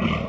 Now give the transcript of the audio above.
you.